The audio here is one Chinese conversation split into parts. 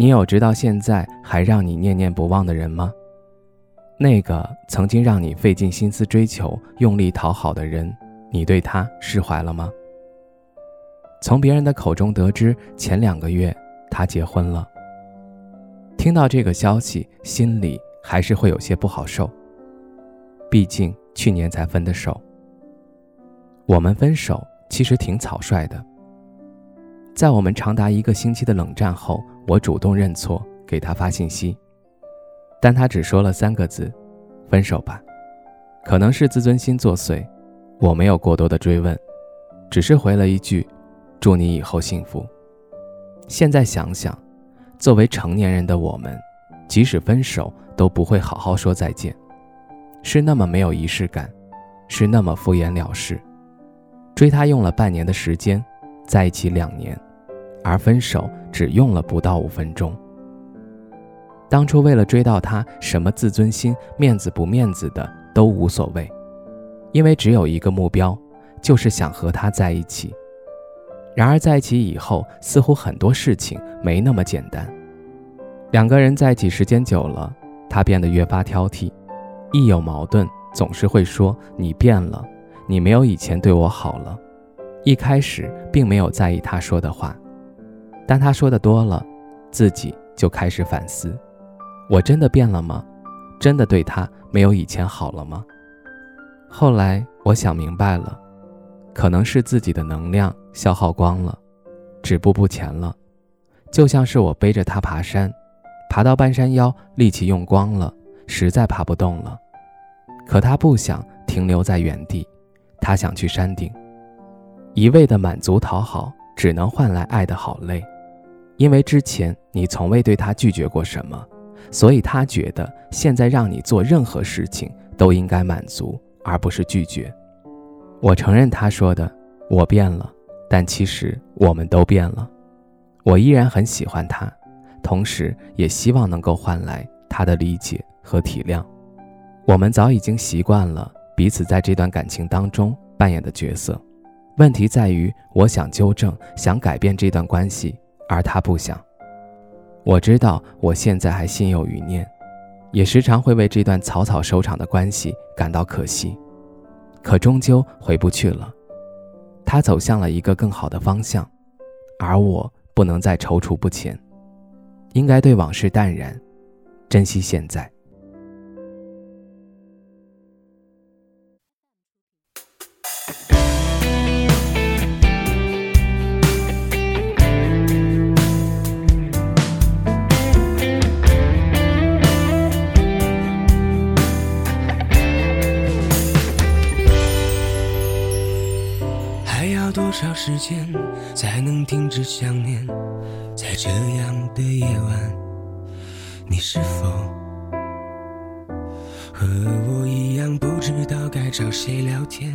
你有直到现在还让你念念不忘的人吗？那个曾经让你费尽心思追求、用力讨好的人，你对他释怀了吗？从别人的口中得知，前两个月他结婚了。听到这个消息，心里还是会有些不好受。毕竟去年才分的手。我们分手其实挺草率的。在我们长达一个星期的冷战后，我主动认错，给他发信息，但他只说了三个字：“分手吧。”可能是自尊心作祟，我没有过多的追问，只是回了一句：“祝你以后幸福。”现在想想，作为成年人的我们，即使分手都不会好好说再见，是那么没有仪式感，是那么敷衍了事。追他用了半年的时间，在一起两年。而分手只用了不到五分钟。当初为了追到他，什么自尊心、面子不面子的都无所谓，因为只有一个目标，就是想和他在一起。然而在一起以后，似乎很多事情没那么简单。两个人在一起时间久了，他变得越发挑剔，一有矛盾总是会说：“你变了，你没有以前对我好了。”一开始并没有在意他说的话。但他说的多了，自己就开始反思：我真的变了吗？真的对他没有以前好了吗？后来我想明白了，可能是自己的能量消耗光了，止步不前了。就像是我背着他爬山，爬到半山腰，力气用光了，实在爬不动了。可他不想停留在原地，他想去山顶。一味的满足讨好，只能换来爱的好累。因为之前你从未对他拒绝过什么，所以他觉得现在让你做任何事情都应该满足，而不是拒绝。我承认他说的我变了，但其实我们都变了。我依然很喜欢他，同时也希望能够换来他的理解和体谅。我们早已经习惯了彼此在这段感情当中扮演的角色，问题在于我想纠正，想改变这段关系。而他不想。我知道我现在还心有余念，也时常会为这段草草收场的关系感到可惜，可终究回不去了。他走向了一个更好的方向，而我不能再踌躇不前，应该对往事淡然，珍惜现在。时间才能停止想念？在这样的夜晚，你是否和我一样不知道该找谁聊天？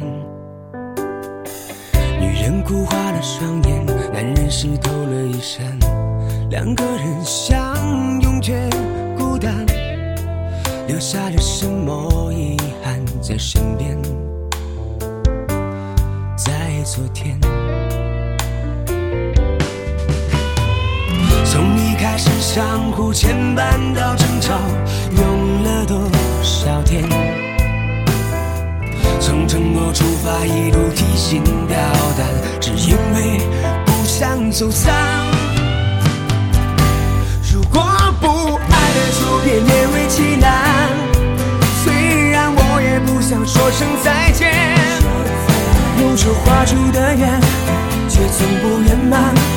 女人哭花了双眼，男人湿透了衣衫，两个人相拥却孤单，留下了什么遗憾在身边？在昨天，相互牵绊到争吵，用了多少天？从承诺出发，一路提心吊胆，只因为不想走散。如果不爱的就别勉为其难，虽然我也不想说声再见。用手画出的圆，却从不圆满。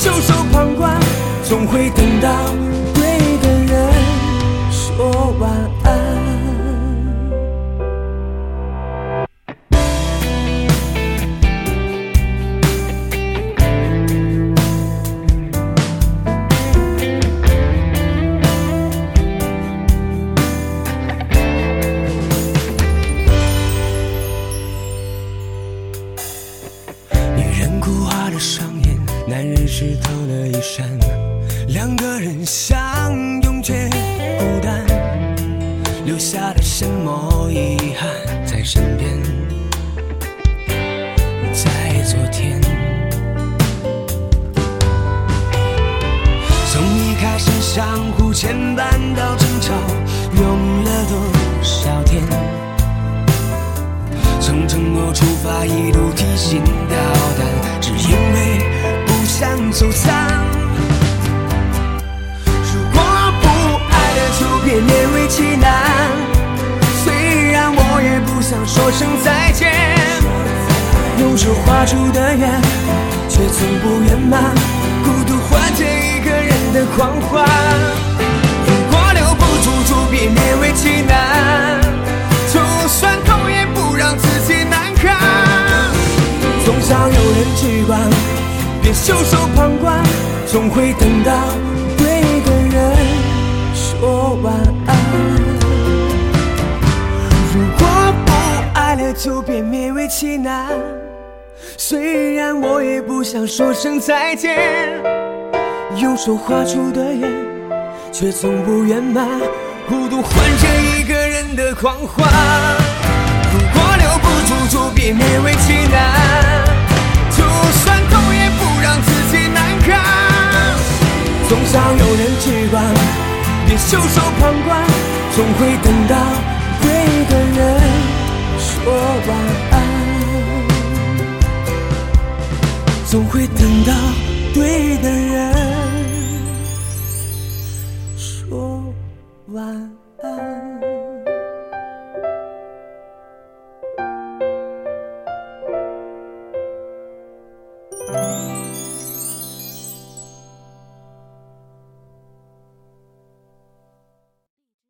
袖手旁观，总会等到对的人说晚安。女人哭花了伤。湿透了衣衫两个人相拥却孤单留下了什么遗憾在身边？在昨天从一开始相互牵绊到争吵用了多少天？从承诺出发一路提醒走散。如果不爱了，就别勉为其难。虽然我也不想说声再见，用手画出的圆，却从不圆满。孤独换借一个人的狂欢。如果留不住，就别勉为其难。别袖手旁观，总会等到对的人说晚安。如果不爱了，就别勉为其难。虽然我也不想说声再见，用手画出的圆，却从不圆满。孤独换着一个人的狂欢。袖手旁观，总会